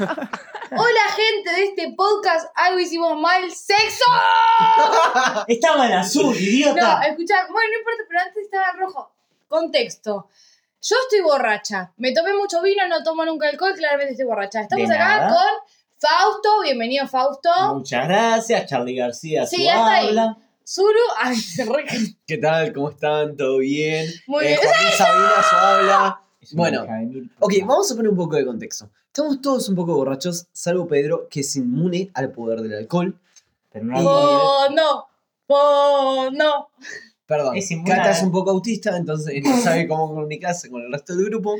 Hola gente de este podcast, algo hicimos mal, sexo. Estaba en azul, No, idiota. escucha, bueno, no importa, pero antes estaba en rojo. Contexto. Yo estoy borracha. Me tomé mucho vino, no tomo nunca alcohol, claramente estoy borracha. Estamos De acá nada. con Fausto, bienvenido Fausto. Muchas gracias, Charlie García. Sí, su ya está ahí. habla. Zuru, ay, se re... ¿Qué tal? ¿Cómo están? ¿Todo bien? Muy Eh, bien. Joaquín Sabina, su habla. Bueno, mil Ok, vamos a poner un poco de contexto. Estamos todos un poco borrachos, salvo Pedro, que es inmune al poder del alcohol. Pero no Oh, no. Oh, no. Perdón, Es Cata a- es un poco autista, entonces no sabe cómo comunicarse con el resto del grupo.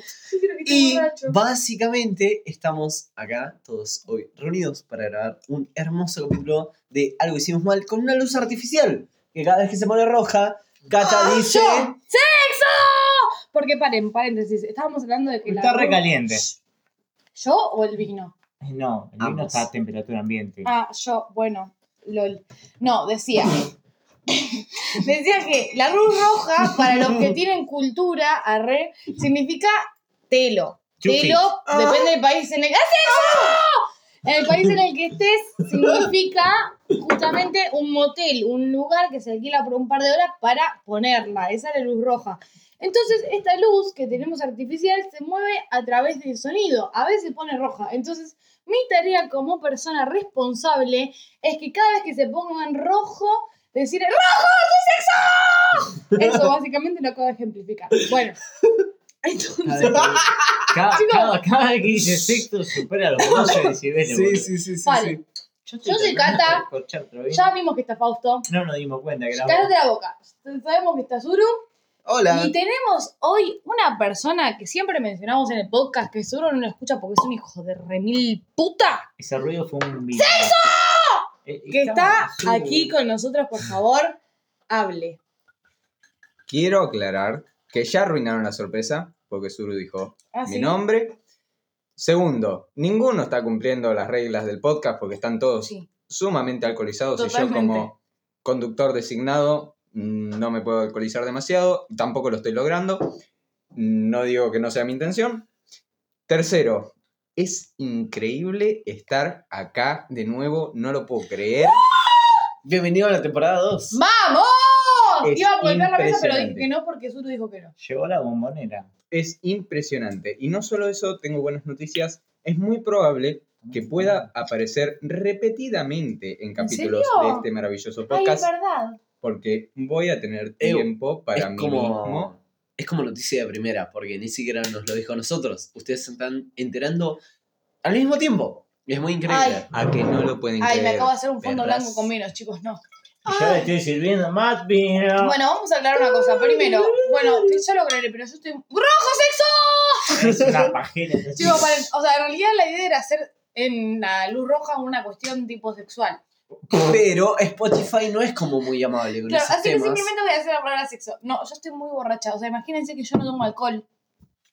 Y borracho. básicamente estamos acá, todos hoy reunidos, para grabar un hermoso capítulo de Algo Hicimos Mal con una luz artificial. Que cada vez que se pone roja, Cata ¡Ah, dice... yo! ¡Sexo! Porque paren, paréntesis. Estábamos hablando de que la Está luz- recaliente. ¿Yo o el vino? Eh, No, el vino Ambos. está a temperatura ambiente. Ah, yo, bueno, lol. No, decía. decía que la luz roja, para los que tienen cultura, arre, significa telo. Chupi. Telo, depende del país en el. ¡Haz eso! En el país en el que estés, significa justamente un motel, un lugar que se alquila por un par de horas para ponerla. Esa es la luz roja. Entonces, esta luz que tenemos artificial se mueve a través del sonido. A veces se pone roja. Entonces, mi tarea como persona responsable es que cada vez que se ponga en rojo, decir ¡Rojo, tu sexo! Eso básicamente lo acabo de ejemplificar. Bueno. Entonces, Cada, Chicos. cada, cada vez que dice sexto supera los 12 decibeles. sí, sí, sí. Vale. Yo, Yo soy Cata. ya vimos que está Fausto. No nos dimos cuenta que era Cállate la boca. Sabemos que está Zuru. Hola. Y tenemos hoy una persona que siempre mencionamos en el podcast, que seguro no lo escucha porque es un hijo de remil puta, Ese ruido fue un vino. Eh, que está azul. aquí con nosotros, por favor, hable. Quiero aclarar que ya arruinaron la sorpresa, porque Zuru dijo Ah, mi ¿sí? nombre. Segundo, ninguno está cumpliendo las reglas del podcast porque están todos Sí. sumamente alcoholizados y yo Totalmente. como conductor designado no me puedo alcoholizar demasiado, tampoco lo estoy logrando. No digo que no sea mi intención. Tercero, es increíble estar acá de nuevo, no lo puedo creer. Bienvenido a la temporada 2. ¡Vamos! Es Iba a volver la mesa, pero dije impresionante. que no porque Zuru dijo que no. Llegó la bombonera. Es impresionante. Y no solo eso, tengo buenas noticias. Es muy probable que pueda aparecer repetidamente en capítulos serio? de este maravilloso Ay, es podcast. verdad. Porque voy a tener Eh, tiempo para es mí como, mismo. es como noticia de primera, porque ni siquiera nos lo dijo a nosotros. Ustedes se están enterando al mismo tiempo. Y es muy increíble. Ay. A que no lo pueden Ay, me creer. acabo de hacer un fondo perras. blanco con menos, chicos, no. Y yo le estoy sirviendo más vino. Bueno, vamos a hablar una cosa. Primero, bueno, ya lo aclaré, pero yo estoy. ¡Rojo sexo! Es una pajera. Chicos, o sea, en realidad la idea era hacer en la luz roja una cuestión tipo sexual. Pero Spotify no es como muy amable con Claro, esos así que temas. simplemente voy a hacer la palabra sexo. No, yo estoy muy borracha. O sea, imagínense que yo no tomo alcohol.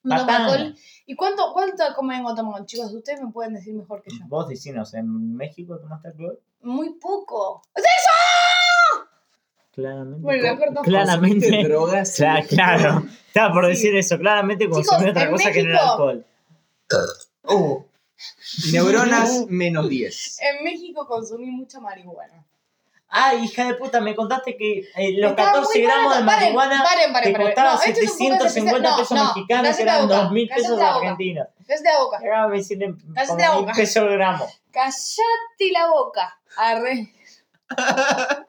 No tomo alcohol. ¿Y cuánto, cuánto convengo toman, chicos? Ustedes me pueden decir mejor que yo. Vos decinos, ¿en México tomaste alcohol? Muy poco. Claramente. Bueno, la. Claramente. Drogas. Cla- claro. Estaba por Sí. decir eso. Claramente consumí otra cosa que no era México- alcohol. Oh, neuronas menos 10. En México consumí mucha marihuana. Ah, hija de puta, me contaste que eh, los Estaba 14 muy gramos de. Paren, marihuana Paren, paren, te paren. costaba No, esto es un podcast 750 especial. pesos No, no, mexicanos, eran la boca, 2.000 pesos argentinos. Cállate la boca. Sirven Cállate como la boca. pesos el gramo. Cállate la boca. Arre.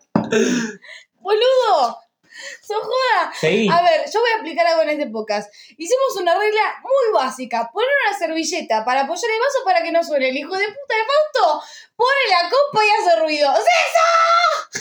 Boludo. ¡So joda! Seguí. A ver, yo voy a explicar algo en este podcast. Hicimos una regla muy básica. Poner una servilleta para apoyar el vaso para que no suene. El hijo de puta de Fausto pone la copa y hace ruido. ¡Sí!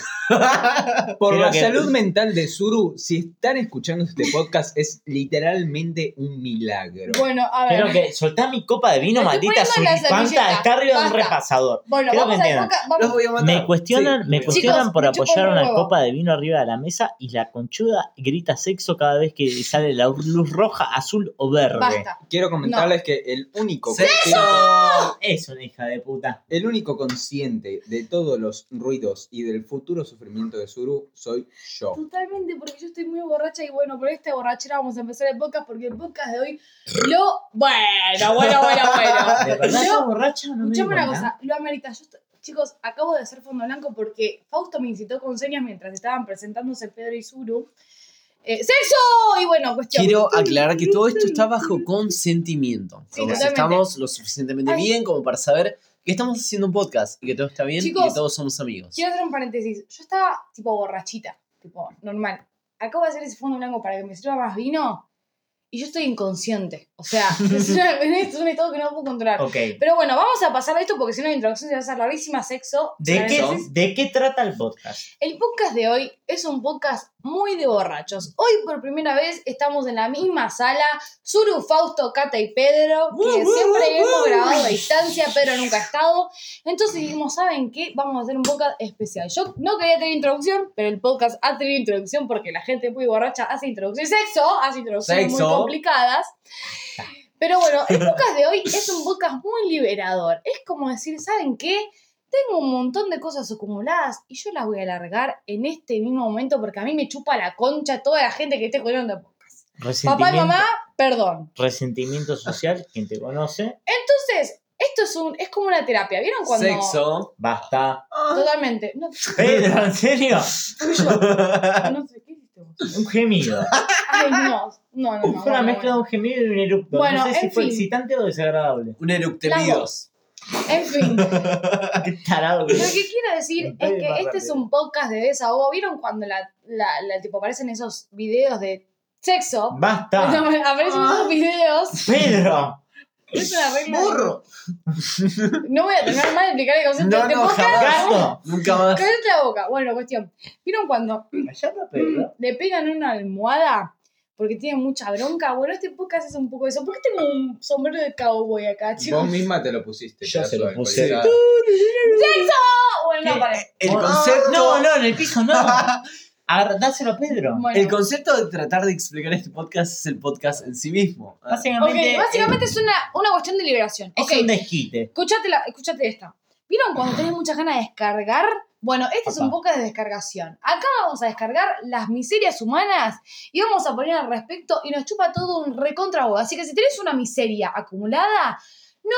Por Creo la que- salud mental de Zuru, si están escuchando este podcast, es literalmente un milagro. Bueno, a ver. Creo que soltá mi copa de vino, estoy maldita poniendo la suripanta. servilleta. Está arriba de un Basta. repasador. Bueno, Creo vamos que a entiendan. enfocar- vamos- voy a matar. Me cuestionan, Sí, me muy cuestionan Chicos, por me chupa apoyar un una huevo. copa de vino arriba de la mesa y la conchuda grita sexo cada vez que sale la luz roja, azul o verde. Basta. Quiero comentarles que el único, ¡Sexo! consciente, Es una hija de puta. el único consciente de todos los ruidos y del futuro sufrimiento de Zuru soy yo. Totalmente, porque yo estoy muy borracha y bueno, por esta borrachera vamos a empezar el podcast porque el podcast de hoy lo... Bueno, bueno, bueno, ¿De bueno. verdad Yo- estás borracha? No Escuchame una cosa, lo amerita. Yo estoy- chicos, acabo de hacer fondo blanco porque Fausto me incitó con señas mientras estaban presentándose Pedro y Zuru. Eh, ¡Sexo! Y bueno, cuestión. Quiero aclarar que todo esto está bajo consentimiento. Sí, estamos lo suficientemente Ay. bien como para saber que estamos haciendo un podcast y que todo está bien y que todos somos amigos. Quiero hacer un paréntesis. Yo estaba tipo borrachita, tipo normal. Acabo de hacer ese fondo blanco para que me sirva más vino y yo estoy inconsciente. O sea, es, una- es un estado que no puedo controlar. Pero bueno, vamos a pasar a esto porque si no la introducción se va a hacer larguísima. Sexo. ¿De qué. ¿De qué trata el podcast? El podcast de hoy es un podcast muy de borrachos. Hoy por primera vez estamos en la misma sala, Zuru, Fausto, Cata y Pedro, que siempre hemos grabado a distancia, Pedro nunca ha estado. Entonces dijimos, ¿saben qué? Vamos a hacer un podcast especial. Yo no quería tener introducción, pero el podcast ha tenido introducción porque la gente muy borracha hace introducciones. Sexo, hace introducciones muy complicadas. Pero bueno, el podcast de hoy es un podcast muy liberador. Es como decir, ¿saben qué? Tengo un montón de cosas acumuladas y yo las voy a largar en este mismo momento porque a mí me chupa la concha toda la gente que esté escuchando el podcast. Papá y mamá, perdón. resentimiento social, quien te conoce. Entonces, esto es un es como una terapia. ¿Vieron cuando Sexo. Basta. Totalmente. No, Pedro, ¿en serio? No sé qué hiciste vos. Un gemido. Ay, no. No, no, no. Fue una bueno, mezcla de bueno. un gemido y un erupto. Bueno, no sé si en fue fin. excitante o desagradable. Un eructemidos. En fin. Qué tarado. Lo que quiero decir es que más este es un podcast de desahogo. ¿Vieron cuando la, la, la- tipo aparecen esos videos de sexo? Basta. Aparecen esos videos. Pedro. Es una regla. de- Burro. No voy a terminar mal de explicar el concepto No, de este no, jamás. Nunca más. Cállate la boca. Bueno, cuestión. ¿Vieron cuando Pedro. le pegan una almohada porque tienen mucha bronca? Bueno, este podcast es un poco eso. ¿Por qué tengo un sombrero de cowboy acá, chicos? Vos misma te lo pusiste. Yo se lo puse. Ah, Bueno, no, paré. El concepto. No, no, en el piso no. Dáselo a Pedro. Bueno. El concepto de tratar de explicar este podcast es el podcast en sí mismo. Básicamente, básicamente es una, una cuestión de liberación. es un desquite. escúchate, la, escúchate esta. ¿Vieron cuando tenés muchas ganas de descargar? Bueno, este es un podcast de descargación. Acá vamos a descargar las miserias humanas y vamos a poner al respecto y nos chupa todo un recontra. Así que si tenés una miseria acumulada, no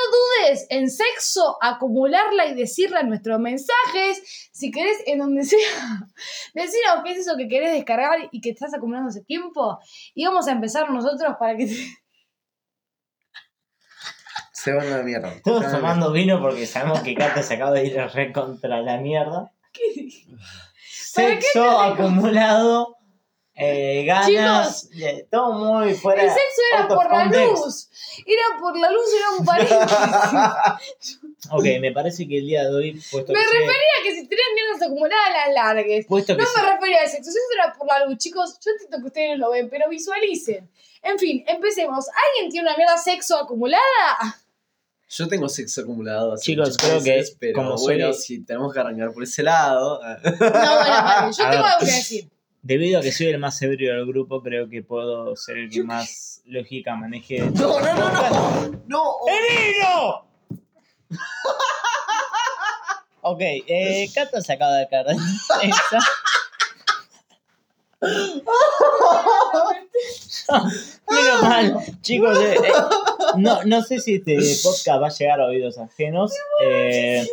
dudes en sexo acumularla y decirla en nuestros mensajes. Si querés, en donde sea, decinos qué es eso que querés descargar y que estás acumulando hace tiempo. Y vamos a empezar nosotros para que te... Se van a la mierda. La tomando vino porque sabemos que Cata se acaba de ir re contra la mierda. ¿Para qué Sexo te- acumulado, eh, ganas, eh, todo muy fuera. El sexo era por la luz. Era por la luz, era un paréntesis. Ok, me parece que el día de hoy, puesto Me que, refería a que si tenés mierdas acumuladas, las largues. puesto que No me refería al sexo, eso era por la luz, chicos. Yo entiendo que ustedes no lo ven, pero visualicen. En fin, empecemos. ¿Alguien tiene una mierda sexo acumulada? Yo tengo sexo acumulado. hace Chicos, creo que pero como bueno, si tenemos que arrancar por ese lado. ah. No, bueno, vale, yo A tengo ver. algo que decir. debido a que soy el más ebrio del grupo, creo que puedo ser el que más lógica maneje. No, no, no, no. No. ¡Enino! ok, eh, Cata se acaba de caer. Menos mal, chicos. eh, eh, no, no sé si este podcast va a llegar a oídos ajenos. eh,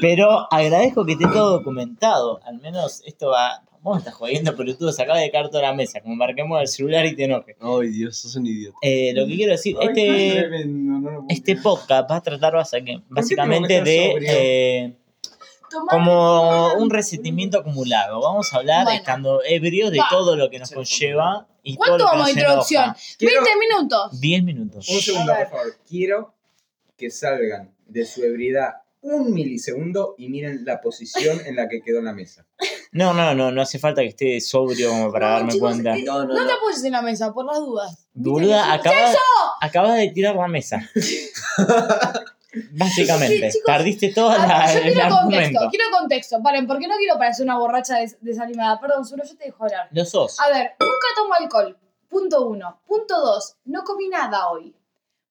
pero agradezco que esté todo documentado. Al menos esto va. Vos estás jodiendo, pero tú se acaba de caer toda la mesa. Como marquemos el celular y te enoje. Ay, Dios, sos un idiota. Eh, lo que quiero decir, Ay, este, tremendo, no lo puedo este podcast va a tratar básicamente de eh, como un resentimiento acumulado. Vamos a hablar Bueno. estando ebrios de Va. todo lo que nos conlleva y ¿Cuánto vamos de introducción? enoja. Quiero 20 minutos. 10 minutos. un segundo, por favor. Quiero que salgan de su ebriedad un milisegundo y miren la posición en la que quedó en la mesa. No, no, no, no hace falta que esté sobrio como para No, darme chicos, cuenta. eh, No, no, No te apoyes en la mesa, por las dudas. Boluda, acabas, acabas de tirar la mesa. Básicamente, Sí, todo Ah, la- yo el quiero contexto, argumento. quiero contexto. Paren, porque no quiero parecer una borracha des- desanimada. Perdón, solo yo te dejo hablar. Lo sos. A ver, nunca tomo alcohol. Punto uno. Punto dos, no comí nada hoy.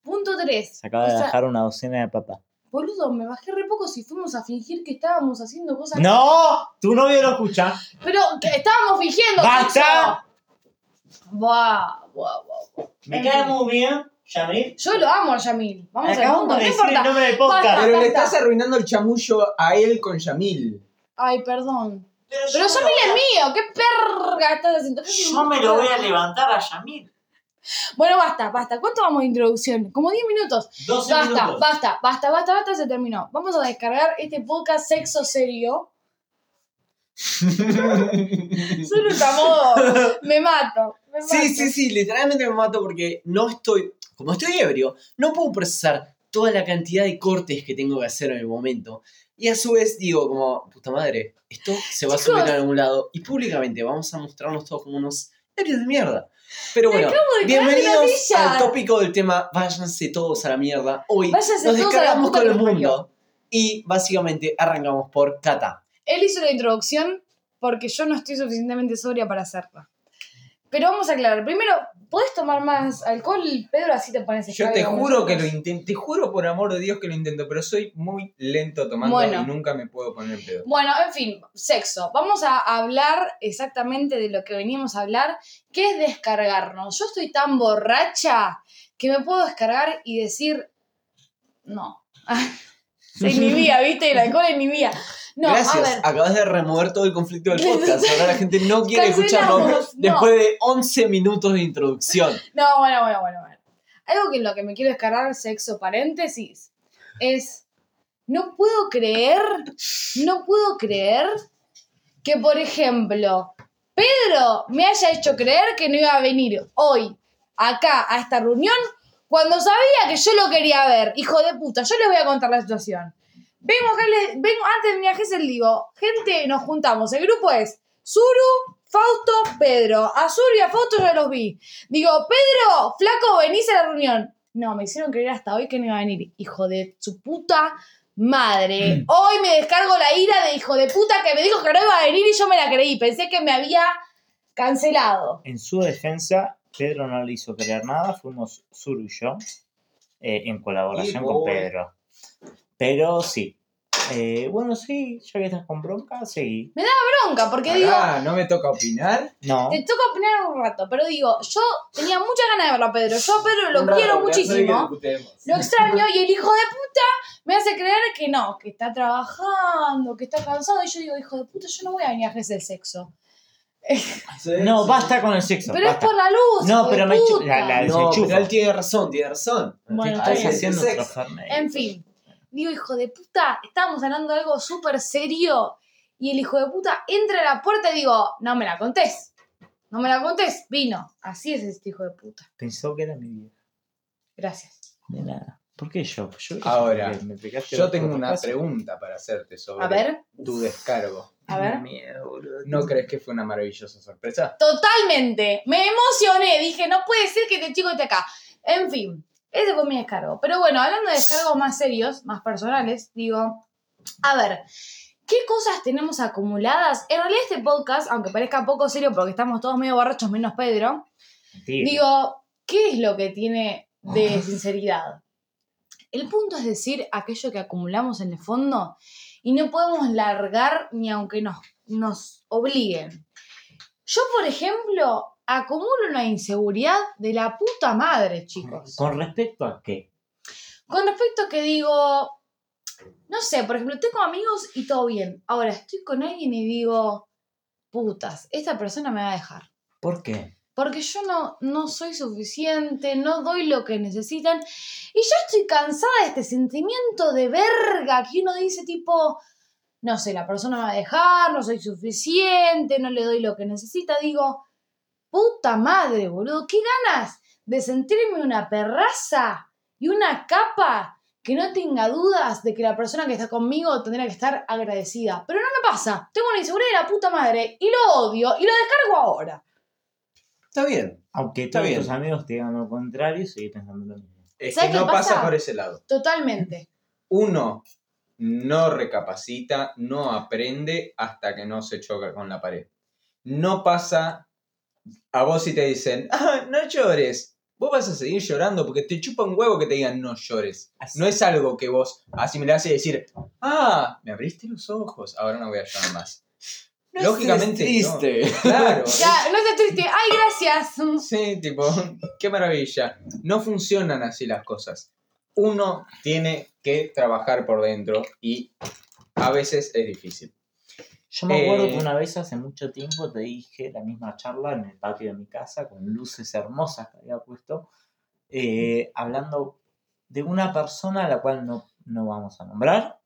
Punto tres. Se acaba de sea, dejar una docena de papas. Boludo, me bajé re poco si fuimos a fingir que estábamos haciendo cosas. ¡No! Tu novio lo escucha. Pero que estábamos fingiendo. ¡Basta! Buah, buah, buah, buah. Me cae muy bien, Yamil. Yo lo amo a Yamil. Vamos al Acabamos de no decir el importa. nombre del podcast. Basta. Pero le basta. estás arruinando el chamullo a él con Yamil. Ay, perdón. Pero Pero yo, Yamil es mío. ¿Qué perga estás haciendo? ¿Qué yo me lo voy a levantar a Yamil. Bueno, basta, basta. ¿Cuánto vamos de introducción? Como 10 minutos. 12 Basta, minutos. basta, basta, basta, basta, se terminó. Vamos a descargar este podcast sexo serio. Un modo. Me mato. Me mato. Sí, sí, sí, literalmente me mato porque no estoy, como estoy ebrio, no puedo procesar toda la cantidad de cortes que tengo que hacer en el momento. Y a su vez digo como, puta madre, esto se va a subir a algún lado y públicamente vamos a mostrarnos todos como unos ebrios de mierda. Pero bueno, bienvenidos al tópico del tema Váyanse todos a la mierda. Hoy Váyanse nos descargamos con el mundo y básicamente arrancamos por Kata. Él hizo la introducción porque yo no estoy suficientemente sobria para hacerla. Pero vamos a aclarar. Primero, ¿puedes tomar más alcohol, Pedro? Así te pones Yo te juro que lo intento, te juro por amor de Dios que lo intento, pero soy muy lento tomando Bueno. y nunca me puedo poner pedo. Bueno, en fin, sexo. Vamos a hablar exactamente de lo que veníamos a hablar, que es descargarnos. Yo estoy tan borracha que me puedo descargar y decir, no. Se inhibía, ¿viste? El alcohol inhibía. No, a Gracias, ver. acabas de remover todo el conflicto del podcast. Ahora la gente no quiere escucharlo no. después de 11 minutos de introducción. No, bueno, bueno, bueno, bueno. Algo que en lo que me quiero descargar, sexo paréntesis, es. No puedo creer. No puedo creer que, por ejemplo, Pedro me haya hecho creer que no iba a venir hoy acá a esta reunión cuando sabía que yo lo quería ver. Hijo de puta, yo les voy a contar la situación. Vengo acá, les- vengo antes de mi viaje, les digo, gente, nos juntamos. El grupo es Suru, Fausto, Pedro. A Suru y a Fausto ya los vi. Digo, Pedro, flaco, venís a la reunión. No, me hicieron creer hasta hoy que no iba a venir. Hijo de su puta madre. Hoy me descargo la ira de hijo de puta que me dijo que no iba a venir y yo me la creí. Pensé que me había cancelado. En su defensa, Pedro no le hizo creer nada, fuimos Suru y yo, eh, en colaboración con. Pedro. Pero sí. Eh, bueno, sí, ya que estás con bronca, seguí. Bronca, porque digo, Ah, ¿no me toca opinar? No. te toca opinar un rato, pero digo, yo tenía muchas ganas de verlo a Pedro. Yo a Pedro lo quiero muchísimo. Lo extraño y el hijo de puta me hace creer que no, que está trabajando, que está cansado. Y yo digo, hijo de puta, yo no voy a venir a ejercer sexo. No, basta con el sexo. Pero es basta. por la luz. No, pero me la- la- No, pero él tiene razón, tiene razón. Bueno, Estás está haciendo. En fin, digo, hijo de puta, estábamos hablando de algo súper serio y el hijo de puta entra a la puerta y digo, no me la contés. No me la contés. Vino. Así es este hijo de puta. Pensó que era mi vida. Gracias. De nada. ¿Por qué yo? Yo- Ahora, me explicaste Yo tengo una pregunta para hacerte sobre A ver, tu descargo. a ver. Miedo, boludo. ¿No crees que fue una maravillosa sorpresa? Totalmente. Me emocioné. Dije, no puede ser que este chico esté acá. En fin, ese fue mi descargo. Pero bueno, hablando de descargos más serios, más personales, digo, a ver, ¿qué cosas tenemos acumuladas? En realidad este podcast, aunque parezca poco serio porque estamos todos medio borrachos menos Pedro, Mentira. digo, ¿qué es lo que tiene de sinceridad? El punto es decir aquello que acumulamos en el fondo y no podemos largar ni aunque nos, nos obliguen. Yo, por ejemplo, acumulo una inseguridad de la puta madre, chicos. ¿Con respecto a qué? Con respecto a que digo, no sé, por ejemplo, tengo amigos y todo bien. Ahora estoy con alguien y digo, putas, esta persona me va a dejar. ¿Por qué? Porque yo no, no soy suficiente, no doy lo que necesitan. Y ya estoy cansada de este sentimiento de verga que uno dice tipo, no sé, la persona me va a dejar, no soy suficiente, no le doy lo que necesita. Digo, puta madre, boludo, qué ganas de sentirme una perraza y una capa que no tenga dudas de que la persona que está conmigo tendrá que estar agradecida. Pero no me pasa. Tengo una inseguridad de la puta madre y lo odio y lo descargo ahora. Está bien. Aunque Está todos bien. tus amigos te digan lo contrario, sigue pensando lo mismo. Es ¿Sabes que no pasa? pasa? por ese lado. Totalmente. Uno no recapacita, no aprende hasta que no se choca con la pared. No pasa a vos si te dicen, ah, no llores. vos vas a seguir llorando porque te chupa un huevo que te digan no llores. Así. No es algo que vos asimilás y decir, ah, me abriste los ojos, ahora no voy a llorar más. Lógicamente, no. triste. Claro. Ya, no estés triste. ¡Ay, gracias! Sí, tipo, qué maravilla. No funcionan así las cosas. Uno tiene que trabajar por dentro y a veces es difícil. Yo me acuerdo Eh, que una vez hace mucho tiempo te dije la misma charla en el patio de mi casa con luces hermosas que había puesto, eh, hablando de una persona a la cual no, no vamos a nombrar.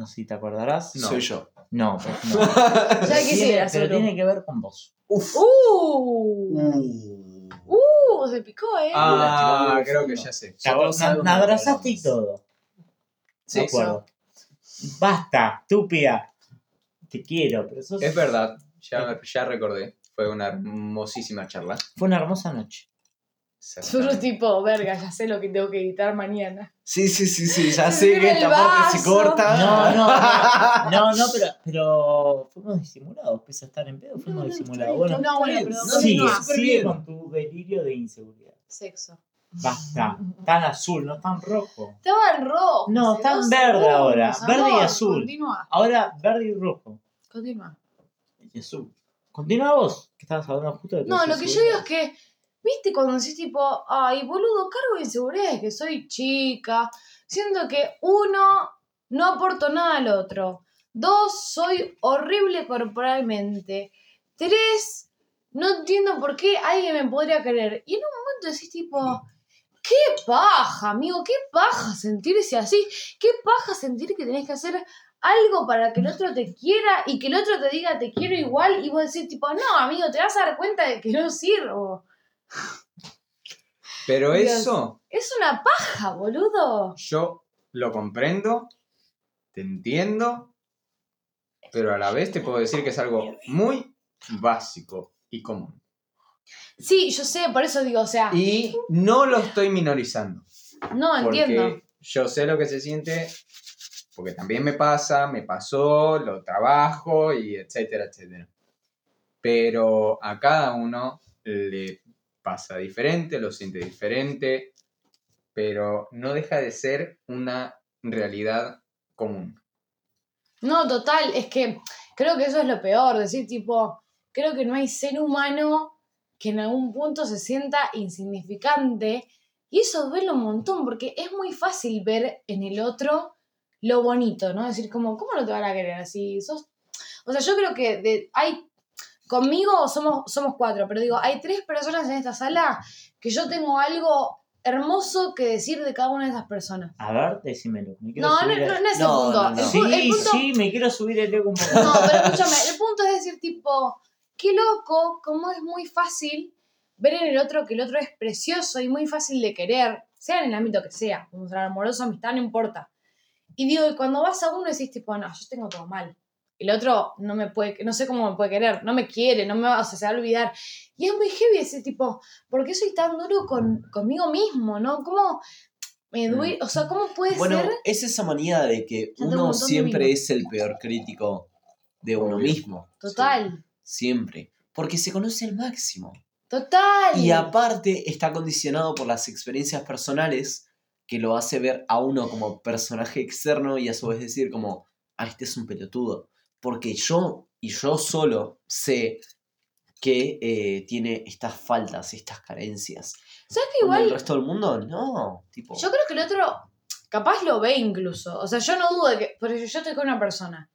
No sé si te acordarás. No. Soy yo. No, pues no. Ya Pero quisiera, tiene, pero solo. tiene que ver con vos. Uf. ¡Uh! Uh. ¡Uh! Se picó, ¿eh? Ah, creo que ya sé. Ya Me- de abrazaste y todo. Sí, me acuerdo. Basta, estúpida. Te quiero, pero sos- Es verdad, ya, ya recordé. Fue una hermosísima charla. fue una hermosa noche. Solo tipo, verga, ya sé lo que tengo que editar mañana. Sí, sí, sí, sí, ya sé que esta el parte se corta. No, no, no, no, pero, pero fuimos disimulados, pese a estar en pedo, fuimos disimulados. Bueno, No, bueno, pero no, sigue, sigue con tu delirio de inseguridad. Sexo. Basta, tan azul, no tan rojo. Estaba en rojo. No, hace está en dos verde ahora, verde y azul. Continúa, Ahora verde y rojo. continúa. Y azul. Continúa vos, que estabas hablando justo de tu No, lo que yo digo es que, viste, cuando decís tipo, ay, boludo, cargo de inseguridades, que soy chica. Siento que uno, no aporto nada al otro. Dos, soy horrible corporalmente. Tres, no entiendo por qué alguien me podría querer. Y en un momento decís tipo, qué paja, amigo, qué paja sentirse así. Qué paja sentir que tenés que hacer algo para que el otro te quiera y que el otro te diga te quiero igual y vos decís tipo, no, amigo, te vas a dar cuenta de que no sirvo. Pero Dios. eso Es una paja, boludo. yo lo comprendo, te entiendo, pero a la vez te puedo decir que es algo muy básico y común. Sí, yo sé, por eso digo, o sea, Y no lo estoy minorizando. no entiendo. Yo sé lo que se siente, porque también me pasa, me pasó, lo trabajo y etcétera, etcétera. Pero a cada uno le pasa diferente, lo siente diferente, pero no deja de ser una realidad común. No, total, es que creo que eso es lo peor, decir tipo, creo que no hay ser humano que en algún punto se sienta insignificante y eso duele un montón porque es muy fácil ver en el otro lo bonito, ¿no? Decir como, ¿cómo no te van a querer así? Sos... O sea, yo creo que hay, conmigo somos, somos cuatro, pero digo, hay tres personas en esta sala que yo tengo algo hermoso que decir de cada una de esas personas. A ver, decímelo. Me No, no, no, el- no es No, punto. no, no. El, Sí, pu- el punto sí, me quiero subir el ego un poco. no, pero escúchame, el punto es decir, tipo, qué loco, cómo es muy fácil ver en el otro que el otro es precioso y muy fácil de querer, sea en el ámbito que sea, como ser amoroso, amistad, no importa. Y digo, y cuando vas a uno decís, tipo, no, yo tengo todo mal. El otro no me puede, no sé cómo me puede querer, no me quiere, no me va, o sea, se va a olvidar. Y es muy heavy ese tipo, ¿por qué soy tan duro con, conmigo mismo, no? ¿Cómo me duele? O sea, ¿cómo puede Bueno, ser? es esa manía de que uno siempre es el peor crítico de uno mismo. Total, Siempre. Porque se conoce al máximo. total. Y aparte está condicionado por las experiencias personales que lo hace ver a uno como personaje externo y a su vez decir como, ah, este es un pelotudo. Porque yo y yo solo sé que eh, tiene estas faltas, estas carencias. ¿Sabes que igual el resto del mundo, no. Tipo, Yo creo que el otro capaz lo ve incluso. O sea, yo no dudo de que. Porque yo estoy con una persona.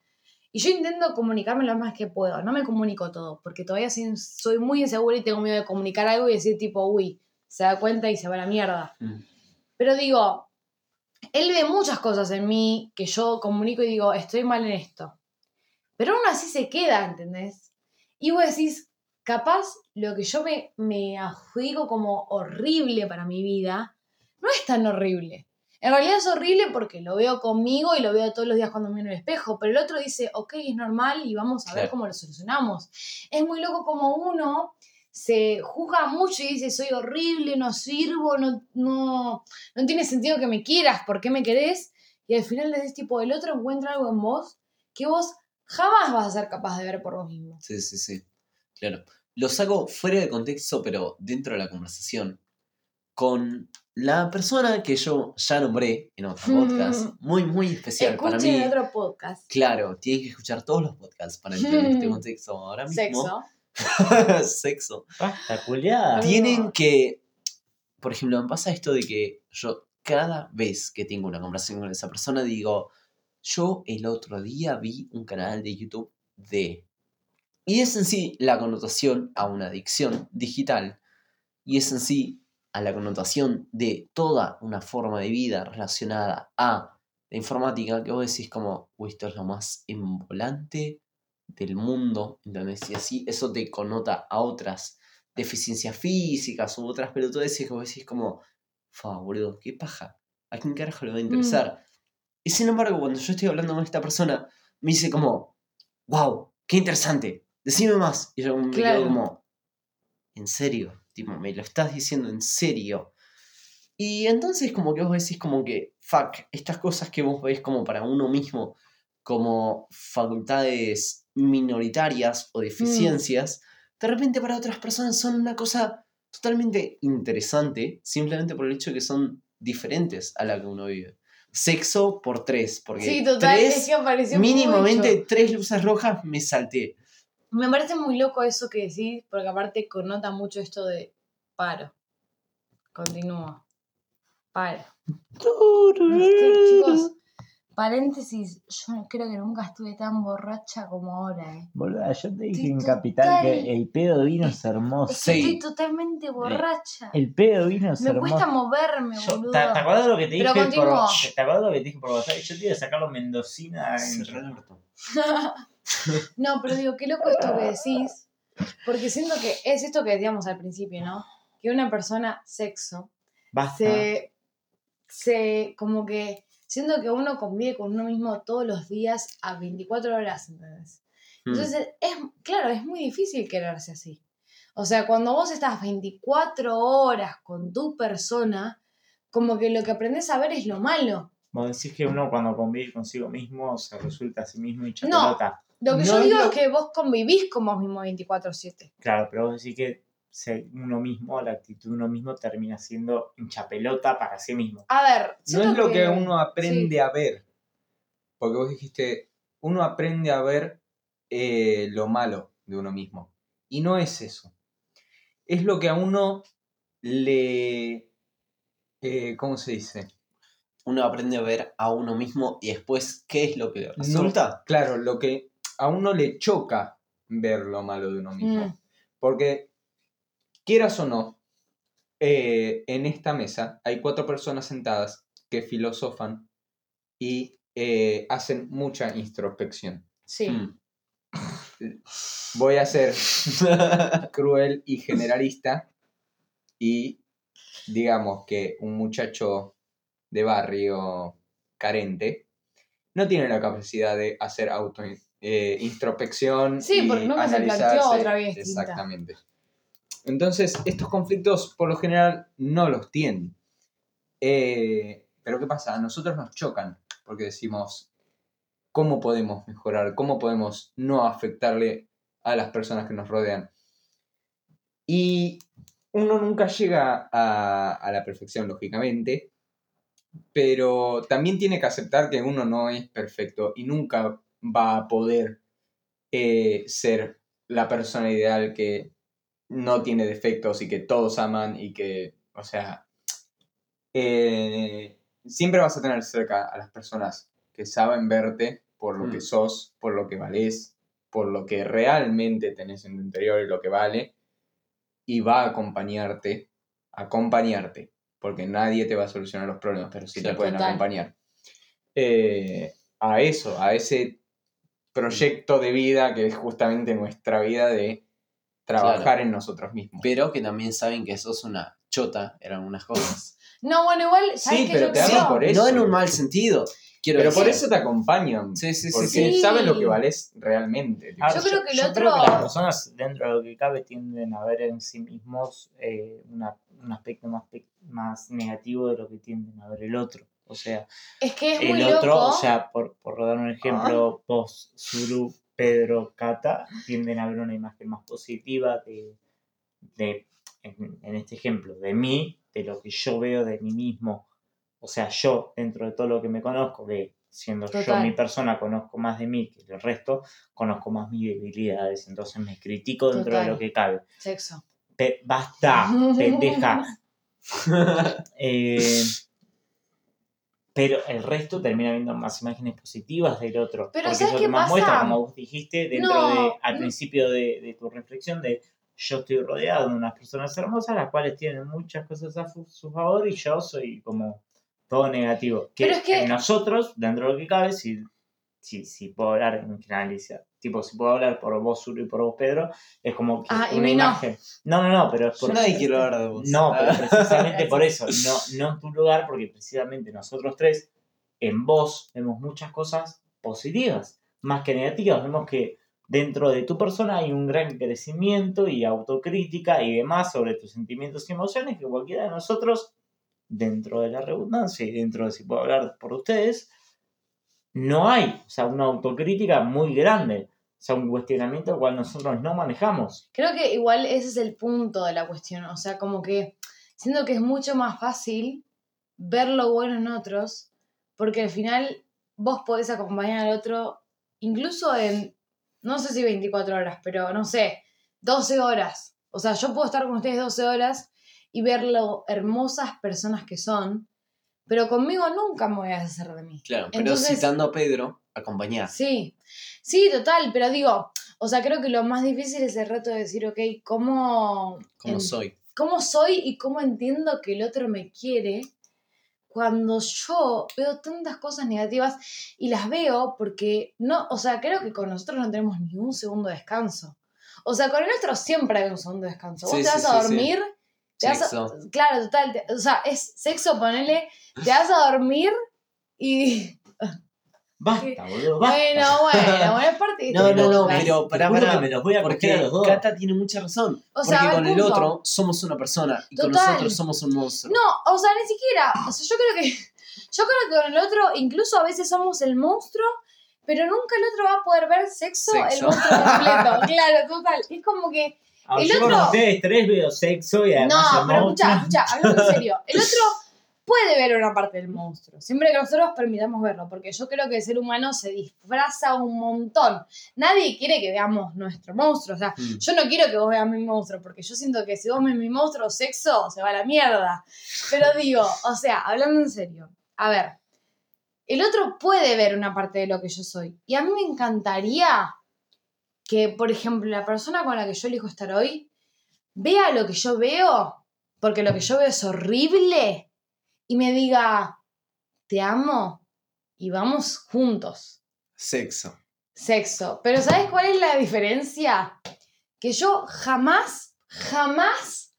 Y yo intento comunicarme lo más que puedo. No me comunico todo. Porque todavía soy, soy muy insegura y tengo miedo de comunicar algo y decir, tipo, uy, se da cuenta y se va a la mierda. Mm. Pero digo, él ve muchas cosas en mí que yo comunico y digo, estoy mal en esto. Pero aún así se queda, ¿entendés? Y vos decís, capaz lo que yo me, me adjudico como horrible para mi vida, no es tan horrible. En realidad es horrible porque lo veo conmigo y lo veo todos los días cuando me miro en el espejo, pero el otro dice, ok, es normal y vamos a ver cómo lo solucionamos. Es muy loco como uno se juzga mucho y dice, soy horrible, no sirvo, no, no, no tiene sentido que me quieras, ¿por qué me querés? Y al final de ese tipo, el otro encuentra algo en vos que vos jamás vas a ser capaz de ver por vos mismo. Sí, sí, sí. Claro. Lo saco fuera de contexto, pero dentro de la conversación. con la persona que yo ya nombré en otro podcast, muy, muy especial para Escuchen mí. otro podcast. Claro, tienen que escuchar todos los podcasts para entender este contexto ahora mismo. Sexo. Sexo. Basta. Tienen que, por ejemplo, me pasa esto de que yo cada vez que tengo una conversación con esa persona digo, yo el otro día vi un canal de YouTube de... Y es en sí la connotación a una adicción digital. Y es en sí a la connotación de toda una forma de vida relacionada a la informática que vos decís como, uy, esto es lo más embolante del mundo, ¿entendés? Y así eso te connota a otras deficiencias físicas u otras pelotudeces que vos decís como, fa, boludo, qué paja, ¿a quién carajo le va a interesar? Y sin embargo, cuando yo estoy hablando con esta persona, me dice como, wow, qué interesante, decime más. Y yo me Claro. quedo como, ¿en serio? Tipo, me lo estás diciendo en serio. Y entonces como que vos decís como que, fuck, estas cosas que vos veis como para uno mismo, como facultades minoritarias o deficiencias, de repente para otras personas son una cosa totalmente interesante, simplemente por el hecho de que son diferentes a la que uno vive. Sexo por tres, porque Sí, total, tres, es que apareció mínimamente mucho. tres luces rojas me salté. Me parece muy loco eso que decís, porque aparte connota mucho esto de paro. Continúa. Paro. No chicos, paréntesis, yo creo que nunca estuve tan borracha como ahora, eh. Boluda, yo te dije Estoy en Capital total- que el pedo de vino es hermoso. Es que Sí. estoy totalmente borracha. El pedo de vino es Me hermoso. cuesta moverme, Yo- boludo. ¿te, te acuerdas lo que te dije por. ¿Te acuerdas lo que te dije por WhatsApp? Yo te iba a sacar los mendocina en Cerrá el orto. No, pero digo, qué loco esto que decís, porque siento que es esto que decíamos al principio, ¿no? Que una persona sexo Basta. se, se como que siento que uno convive con uno mismo todos los días a 24 horas, ¿entendés? Mm. Entonces, es, claro, es muy difícil quererse así. O sea, cuando vos estás 24 horas con tu persona, como que lo que aprendes a ver es lo malo. Vos decís que uno cuando convive consigo mismo se resulta a sí mismo hincha No. Lo que No yo digo lo- es que vos convivís con vos mismo 24/7. Claro, pero vos decís que uno mismo, la actitud de uno mismo termina siendo hincha pelota para sí mismo. A ver, No es lo que uno aprende sí. a ver. Porque vos dijiste, uno aprende a ver eh, lo malo de uno mismo. Y no es eso. Es lo que a uno le... eh, ¿Cómo se dice? Uno aprende a ver a uno mismo y después qué es lo que resulta. Claro, lo que a uno le choca ver lo malo de uno mismo. Mm. Porque, quieras o no, eh, en esta mesa hay cuatro personas sentadas que filosofan y eh, hacen mucha introspección. Sí. Mm. Voy a ser cruel y generalista y digamos que un muchacho de barrio carente no tiene la capacidad de hacer auto eh, introspección Sí, y porque no me se planteó otra distinta. exactamente entonces estos conflictos por lo general no los tienen. Eh, pero qué pasa a nosotros nos chocan porque decimos cómo podemos mejorar cómo podemos no afectarle a las personas que nos rodean y uno nunca llega a, a la perfección, lógicamente, pero también tiene que aceptar que uno no es perfecto y nunca va a poder eh, ser la persona ideal que no tiene defectos y que todos aman y que, o sea, eh, siempre vas a tener cerca a las personas que saben verte por lo que Mm. sos, por lo que valés, por lo que realmente tenés en tu interior y lo que vale, y va a acompañarte, acompañarte, porque nadie te va a solucionar los problemas, pero sí te pueden acompañar. Eh, a eso, a ese proyecto de vida que es justamente nuestra vida de trabajar Claro. en nosotros mismos. Pero que también saben que sos una chota en algunas cosas. No, bueno, igual, ¿sabes Sí, qué pero yo te aman por eso. No en un mal sentido. Quiero Pero por eso te acompañan, Sí, sí, sí, porque sí. saben lo que valés realmente. Ahora, Yo creo que el yo otro- creo que las personas, dentro de lo que cabe, tienden a ver en sí mismos eh, una- un aspecto más, pe- más negativo de lo que tienden a ver el otro. O sea, Es que es muy el otro, loco. o sea, por, por dar un ejemplo, vos, Zuru, Pedro, Cata, tienden a ver una imagen más positiva de, de en, en este ejemplo, de mí, de lo que yo veo de mí mismo, o sea, yo dentro de todo lo que me conozco, que siendo yo mi persona, conozco más de mí que el resto, conozco más mis debilidades, entonces me critico dentro de lo que cabe. Sexo. Pe- basta, pendeja. Eh, pero el resto termina viendo más imágenes positivas del otro. Pero porque ¿sabes eso qué que más pasa? muestra, como vos dijiste, dentro No, de, al no. principio de, de tu reflexión, de yo estoy rodeado de unas personas hermosas, las cuales tienen muchas cosas a su favor, y yo soy como todo negativo. Que, Pero es que- en nosotros, dentro de lo que cabe, si, si, si puedo hablar en generaliza, tipo, si puedo hablar por vos, Zulu, y por vos, Pedro, es como que Ah, una no. imagen. No, no, no, pero es Yo por nadie quiero hablar de vos. no, pero Ah. precisamente por eso, no, no en tu lugar, porque precisamente nosotros tres, en vos, vemos muchas cosas positivas, más que negativas. Vemos que dentro de tu persona hay un gran crecimiento y autocrítica y demás sobre tus sentimientos y emociones que cualquiera de nosotros, dentro de la redundancia y dentro de, si puedo hablar por ustedes, no hay, o sea, una autocrítica muy grande, o sea, un cuestionamiento al cual nosotros no manejamos. Creo que igual ese es el punto de la cuestión. O sea, como que siento que es mucho más fácil ver lo bueno en otros, porque al final vos podés acompañar al otro, incluso en, no sé si 24 horas, pero no sé, 12 horas. O sea, yo puedo estar con ustedes 12 horas y ver lo hermosas personas que son, pero conmigo nunca me voy a deshacer de mí. Claro, pero Entonces- citando a Pedro, acompañar. Sí, sí, total, pero digo, o sea, creo que lo más difícil es el reto de decir, ok, ¿cómo, Como en- soy. cómo soy y cómo entiendo que el otro me quiere cuando yo veo tantas cosas negativas y las veo porque no, o sea, creo que con nosotros no tenemos ni un segundo de descanso. O sea, con el otro siempre hay un segundo de descanso. Vos Sí, te sí, vas a sí. Te vas a- Sexo. claro, total, te- o sea, es sexo, ponele, te vas a dormir y Basta, boludo, basta. Bueno, bueno, bueno, es parte de No, no, no, pero pará, pará. me los voy a Porque los dos. Cata tiene mucha razón. O sea, porque con el punto. otro somos una persona y con Total. nosotros somos un monstruo. No, o sea, ni siquiera. O sea, yo creo que. Yo creo que con el otro, incluso a veces somos el monstruo, pero nunca el otro va a poder ver sexo, el Sexo. monstruo completo. claro, total. Es como que. Ah, el yo otro- con ustedes tres veo sexo y además No, pero escucha, escucha, hablando en serio. El otro puede ver una parte del monstruo, siempre que nosotros permitamos verlo, porque yo creo que el ser humano se disfraza un montón. Nadie quiere que veamos nuestro monstruo. O sea, Mm. yo no quiero que vos veas mi monstruo, porque yo siento que si vos ves mi monstruo sexo, se va a la mierda. Pero digo, o sea, hablando en serio, a ver, el otro puede ver una parte de lo que yo soy. Y a mí me encantaría que, por ejemplo, la persona con la que yo elijo estar hoy vea lo que yo veo, porque lo que yo veo es horrible, y me diga, te amo y vamos juntos Sexo. sexo. Pero ¿sabes cuál es la diferencia? Que yo jamás, jamás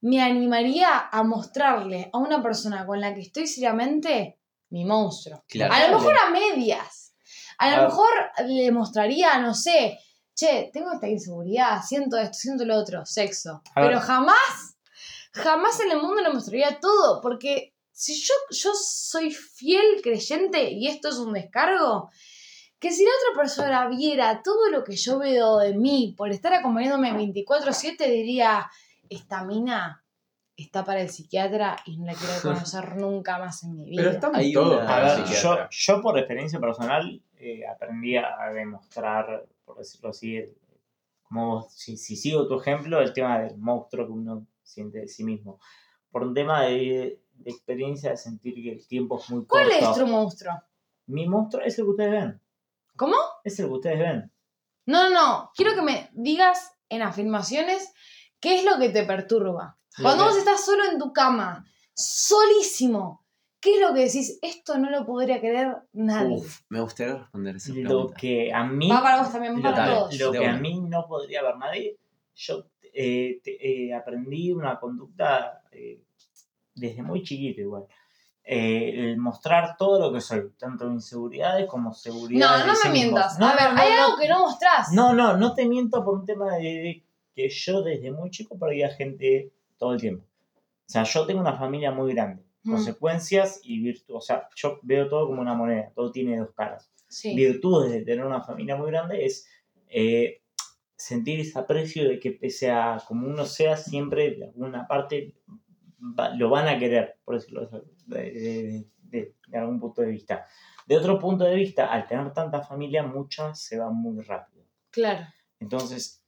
me animaría a mostrarle a una persona con la que estoy seriamente mi monstruo. Claro. A lo mejor a medias. A lo A mejor le mostraría, no sé, che, tengo esta inseguridad, siento esto, siento lo otro, sexo. Pero jamás, jamás en el mundo le mostraría todo, porque si yo, yo soy fiel creyente y esto es un descargo, que si la otra persona viera todo lo que yo veo de mí por estar acompañándome 24/7, diría, esta mina está para el psiquiatra y no la quiero conocer nunca más en mi vida. Pero estamos Hay todos una- A para el ver, yo, psiquiatra. yo por experiencia personal eh, aprendí a demostrar, por decirlo así, el- como si, si sigo tu ejemplo, el tema del monstruo que uno siente de sí mismo. Por un tema de, de experiencia de sentir que el tiempo es muy ¿Cuál corto. es tu monstruo? Mi monstruo es el que ustedes ven. ¿Cómo? Es el que ustedes ven. No, no, no. Quiero que me digas en afirmaciones qué es lo que te perturba. Cuando vos estás solo en tu cama, solísimo, ¿qué es lo que decís? Esto no lo podría creer nadie. Uf, me gustaría responder esa Lo pregunta. que a mí Va para vos también, va lo, para todos. lo que a mí no podría ver nadie, yo eh, te- eh, aprendí una conducta eh, desde muy chiquito igual. Eh, el mostrar todo lo que soy, tanto inseguridades como No, seguridades. no sí me mientas. No, a ver, no, hay no, algo que no mostrás. No, no, no te miento por un tema de, de que yo desde muy chico perdía gente todo el tiempo. O sea, yo tengo una familia muy grande. Mm. Consecuencias y virtudes. O sea, yo veo todo como una moneda, todo tiene dos caras Sí. virtudes de tener una familia muy grande es eh, sentir ese aprecio de que pese a como uno sea, siempre de alguna parte va- lo van a querer, por decirlo de, de- de- de- de algún punto de vista. De otro punto de vista, al tener tanta familia, muchas se van muy rápido. Claro. Entonces,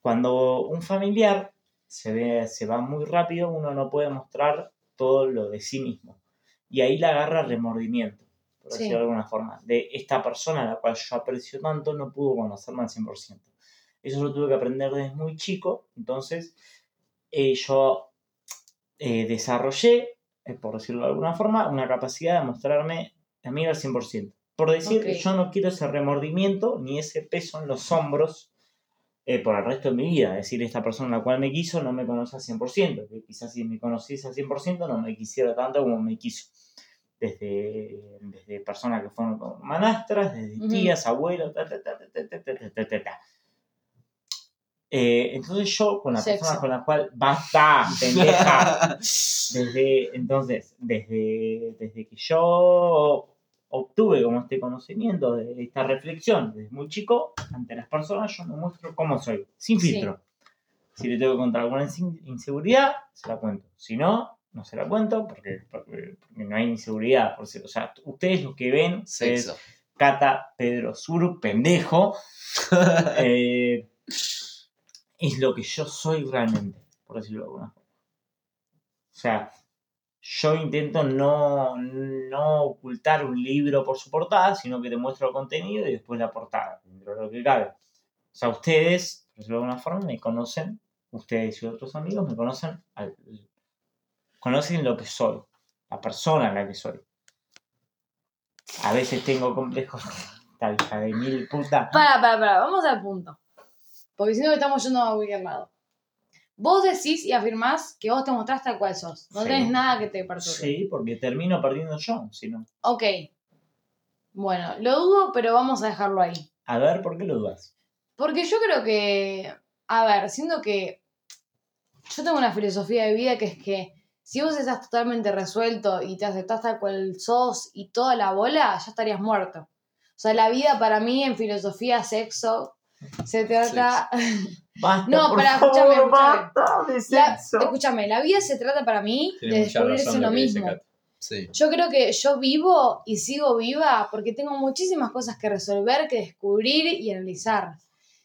cuando un familiar se, ve, se va muy rápido, uno no puede mostrar todo lo de sí mismo. Y ahí le agarra remordimiento, por Sí. decirlo de alguna forma, de esta persona a la cual yo aprecio tanto, no pudo conocerme al 100%. Eso lo tuve que aprender desde muy chico, entonces eh, yo eh, desarrollé, eh, por decirlo de alguna forma, una capacidad de mostrarme a mí al 100%. Por decir, Ok. yo no quiero ese remordimiento ni ese peso en los hombros eh, por el resto de mi vida. Es decir, esta persona la cual me quiso no me conoce al 100%, que quizás si me conociese al 100% no me quisiera tanto como me quiso. Desde, desde personas que fueron manastras, desde tías, uh -huh. abuelos, ta, ta, ta, ta eh, entonces yo, con la Sexo. persona con la cual, basta, pendeja. desde, entonces, desde, desde que yo obtuve como este conocimiento, de esta reflexión, desde muy chico, ante las personas yo me muestro como soy, sin Sí. filtro. Si le tengo que contar alguna inse- inseguridad, se la cuento. Si no, no se la cuento porque, porque, porque no hay inseguridad. Por si- o sea, ustedes lo que ven Sexo. es Cata Pedro Sur, pendejo. eh, es lo que yo soy realmente, por decirlo de alguna forma. O sea, yo intento no, no ocultar un libro por su portada, sino que te muestro el contenido y después la portada, dentro de lo que cabe. O sea, ustedes, de alguna forma, me conocen, ustedes y otros amigos me conocen, conocen lo que soy, la persona en la que soy. A veces tengo complejos, tal hija de mil puta. Para, para, para, vamos al punto. Porque si no estamos yendo a cualquier. Vos decís y afirmás que vos te mostrás tal cual sos. No Sí. tenés nada que te perturbe. Sí, porque termino perdiendo yo, si no. Ok. Bueno, lo dudo, pero vamos a dejarlo ahí. A ver, ¿por qué lo dudas? Porque yo creo que, a ver, siento que yo tengo una filosofía de vida que es que si vos estás totalmente resuelto y te aceptás tal cual sos y toda la bola, ya estarías muerto. O sea, la vida para mí en filosofía, sexo, se trata... Basta, No, favor, escúchame, escúchame. basta de La- escúchame, la vida se trata para mí Tiene de descubrirse uno mismo. Sí. Yo creo que yo vivo y sigo viva porque tengo muchísimas cosas que resolver, que descubrir y analizar.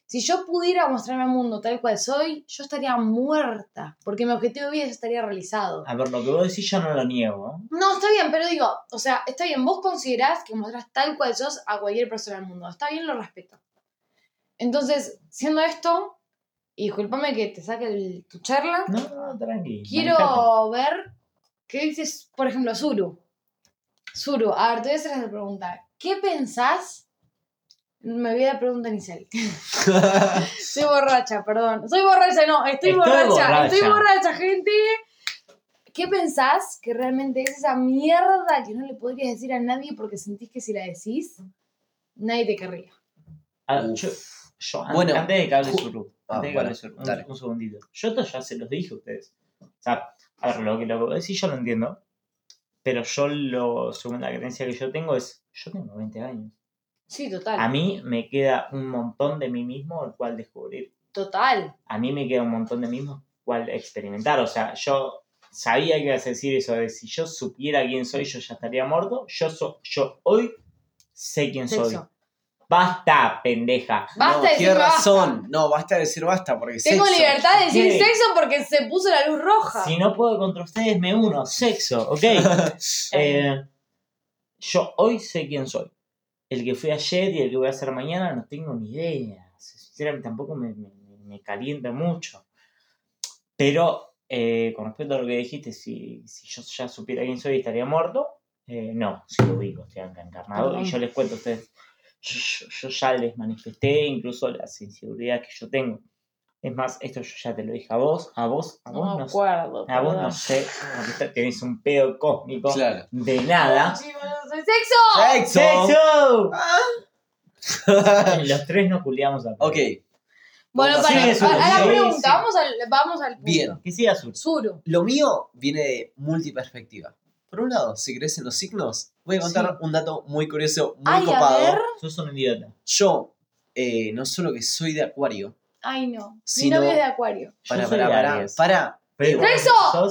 Si yo pudiera mostrarme al mundo tal cual soy, yo estaría muerta, porque mi objetivo de vida ya estaría realizado. A ver, lo que vos decís yo no lo niego. ¿eh? No, está bien, pero digo, o sea, está bien, vos considerás que mostrás tal cual sos a cualquier persona del mundo. Está bien, lo respeto. Entonces, siendo esto, y discúlpame que te saque el- tu charla, No, no, tranqui. Quiero manejate. ver qué dices, por ejemplo, Zuru. Zuru, a ver, te voy a hacer la pregunta. ¿Qué pensás? Me voy a la pregunta inicial. Soy borracha, perdón. Soy borracha, no, estoy, Estoy borracha, borracha. Estoy borracha, gente. ¿Qué pensás que realmente es esa mierda que no le podrías decir a nadie porque sentís que si la decís, nadie te querría? Ah, yo, yo Bueno, antes de que hable Zuru, Ah, antes de que bueno, hable un, segundito. Yo esto ya se los dije a ustedes. O sea, a ver, lo que, lo decís yo lo entiendo. Pero yo, lo, según la creencia que yo tengo, es: yo tengo 20 años. Sí, total. A mí me queda un montón de mí mismo el cual descubrir. Total. a mí me queda un montón de mismo cual experimentar. O sea, yo sabía que ibas a decir eso de si yo supiera quién soy, yo ya estaría muerto. Yo, so- yo hoy sé quién soy. Sexo. Basta, pendeja. Basta no, de decir tienes basta. razón. No, basta de decir basta porque Tengo sexo. libertad de decir ¿Qué? sexo porque se puso la luz roja. Si no puedo contra ustedes, me uno. Sexo, ¿ok? Eh, yo hoy sé quién soy. El que fui ayer y el que voy a ser mañana no tengo ni idea. Sinceramente tampoco me, me- me calienta mucho. Pero eh, con respecto a lo que dijiste, si, si yo ya supiera quién soy estaría muerto, eh, no, si lo digo, estoy acá encarnado. Perdón. Y yo les cuento a ustedes, yo, yo- yo ya les manifesté incluso las inseguridades que yo tengo. Es más, esto yo ya te lo dije a vos, a vos, a vos No no, acuerdo. a vos no sé, porque tenés un pedo cósmico Claro. de nada. No, chicos, no soy sexo. ¡Sexo! ¡Sexo! Los tres nos culiamos a ok, Bueno, Vamos para, a hacer a, la pregunta, vamos al, vamos al punto. Bien. Que siga Sur. Zuru. lo mío viene de multiperspectiva. Por un lado, si crees en los signos, voy a contar Sí. un dato muy curioso, muy Ay, a copado. ver. Sos un idiota. Yo eh, no solo que soy de Acuario, Ay, no. Mi novio es de Acuario. para, para, para, para,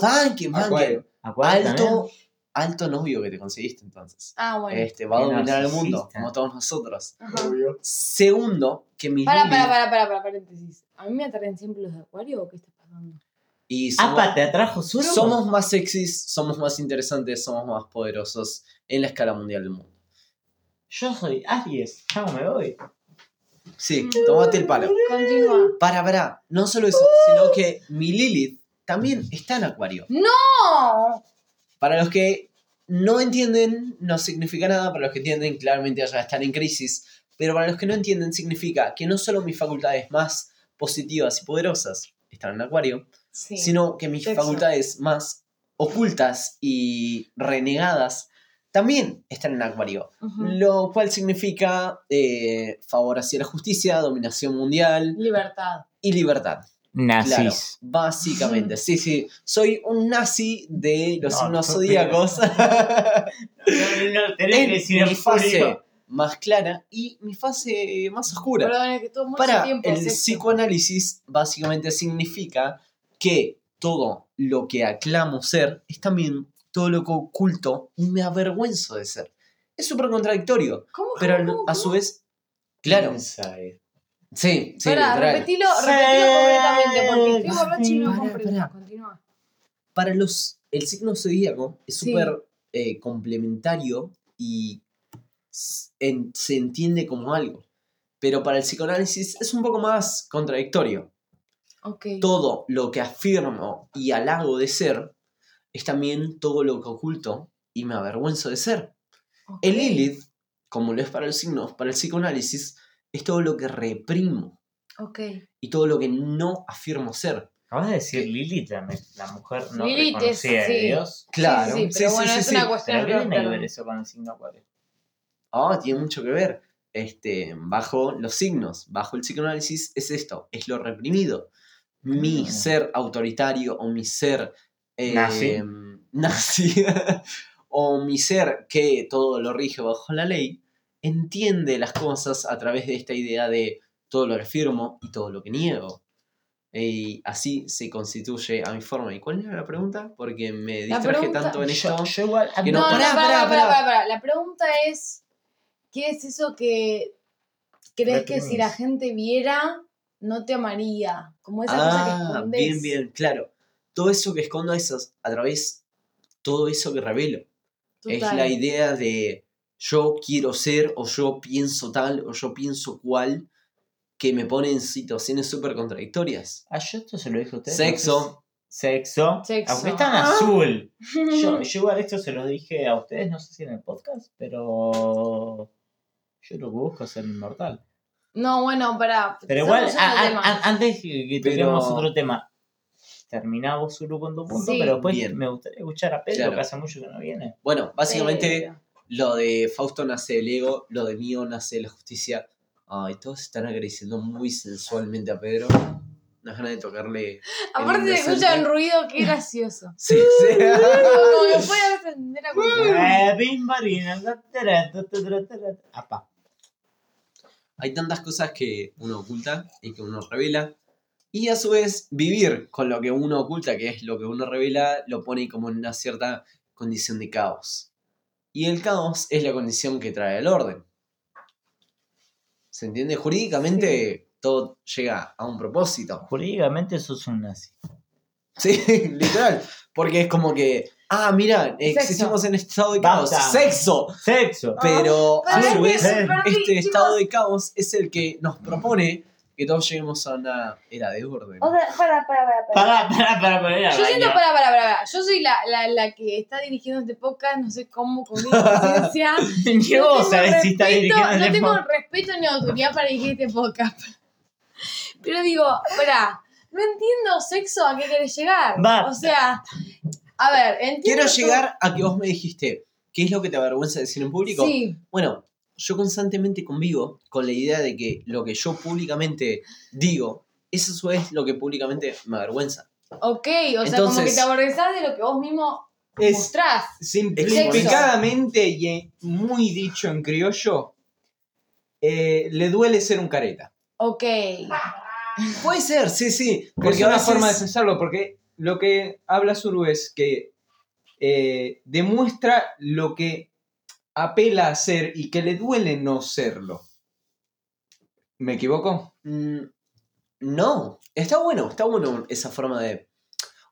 banquen. Acuario. Acuario Alto, alto novio que te conseguiste entonces. Ah, bueno. Este, va a dominar el mundo, como todos nosotros. Ajá. Segundo, que mi Para, para, para, para, para, paréntesis. ¿A mí me atraen siempre los de Acuario o qué está pasando? Y somos, Apa, te atrajo somos más sexys, somos más interesantes, somos más poderosos en la escala mundial del mundo. Yo soy Aries. Chao, me voy. Sí, tomate el palo. Continúa. Para, para, no solo eso, sino que mi Lilith también está en Acuario. ¡No! Para los que no entienden, no significa nada. Para los que entienden, claramente ya están en crisis. Pero para los que no entienden, significa que no solo mis facultades más positivas y poderosas están en Acuario, Sí. sino que mis facultades más ocultas y renegadas también están en Acuario. Lo cual significa eh, favor hacia la justicia, dominación mundial Libertad. y libertad. Claro, Nazis. básicamente. Sí, sí. Soy un nazi de los No, signos no, zodíacos. No, no, tenés en que decir mi fase público. más clara y mi fase más oscura. Perdón, es que tuvo mucho Para tiempo. el sexo. psicoanálisis básicamente significa que todo lo que aclamo ser es también todo lo que oculto y me avergüenzo de ser. Es súper contradictorio, ¿Cómo, pero cómo, al- cómo, a su vez, claro, Inside. sí, sí, Pará, repetilo, repetilo completamente porque estoy borracho y no comprendo. Continúa. Para los, el signo zodíaco es Sí. súper eh, complementario y en- se entiende como algo. Pero para el psicoanálisis es un poco más contradictorio. Todo lo que afirmo y halago de ser es también todo lo que oculto y me avergüenzo de ser. El Lilith, como lo es para los signos, para el psicoanálisis, es todo lo que reprimo y todo lo que no afirmo ser. Acabas de decir Lilith, la, la mujer no Lilith es- reconocida de sí. Dios. Claro, Sí, sí, pero bueno, es una cuestión ¿Pero qué de tiene que ver eso con el signo acuario? Ah, tiene mucho que ver. Este, bajo los signos, bajo el psicoanálisis, es esto, es lo reprimido. Mi Ah. ser autoritario o mi ser eh, Nazi. nazi, o mi ser que todo lo rige bajo la ley, entiende las cosas a través de esta idea de todo lo afirmo y todo lo que niego. Y así se constituye a mi forma. ¿Y cuál era la pregunta? Porque me distraje pregunta- tanto en esto. Yo, yo igual. Que No, no, no, pará, pará, pará, pará, pará. pará, pará. La pregunta es, ¿qué es eso que crees que si la gente viera, no te amaría? Como esa cosa que Ah, escondes. bien, bien, claro. Todo eso que escondo eso a través, todo eso que revelo. Es la idea de yo quiero ser o yo pienso tal o yo pienso cual que me pone en situaciones súper contradictorias. Ah, yo esto se lo dije a ustedes. Sexo. Sexo. Aunque está en Ah. azul. Yo, yo igual esto se lo dije a ustedes, no sé si en el podcast, pero. Yo lo que busco es ser inmortal. No, bueno, pará. Pero igual, a a- antes que que Pero- otro tema, terminamos Zulu con tu punto, Sí. pero después Bien. me gustaría escuchar a Pedro, Claro. que hace mucho que no viene. Bueno, básicamente Pero- lo de Fausto nace del ego, lo de mío nace la justicia. Ay, todos están agradeciendo muy sensualmente a Pedro. Unas ganas de tocarle. Aparte se escucha un ruido, qué gracioso. Sí, sí. Como que puede encender a cualquiera. Hay tantas cosas que uno oculta y que uno revela. Y a su vez, vivir con lo que uno oculta, que es lo que uno revela, lo pone como en una cierta condición de caos. Y el caos es la condición que trae el orden. ¿Se entiende? Jurídicamente todo llega a un propósito. Jurídicamente sos un nazi. Sí, literal. Porque es como que, ah, mira, Sexo. existimos en estado de caos. Basta. ¡Sexo! Sexo. Pero Pero a su vez, este estado de caos es el que nos propone que todos lleguemos a una era de orden. O sea, para, para, para, para. Pará, pará, pará, pará. Yo siento, para, para, para, para. Yo soy la, la, la que está dirigiendo este podcast, no sé cómo, con mi conciencia. ¿Qué No sabés si está respeto- dirigiendo No el tengo respeto ni autoridad para dirigir este podcast. Pero digo, espera, no entiendo sexo a qué querés llegar. Basta. O sea, a ver, entiendo. Quiero llegar a que vos me dijiste, ¿qué es lo que te avergüenza decir en público? Sí, Bueno, yo constantemente convivo con la idea de que lo que yo públicamente digo, eso vez lo que públicamente me avergüenza. ok, o sea, como que Entonces- te avergonzás de lo que vos mismo Es mostrás. simplificadamente y muy dicho en criollo, eh, le duele ser un careta. Ok. Puede ser, sí, sí. Porque es una veces- forma de pensarlo, porque lo que habla Suru es que eh, demuestra lo que apela a ser y que le duele no serlo. ¿Me equivoco? Mm, No, está bueno, está bueno esa forma de...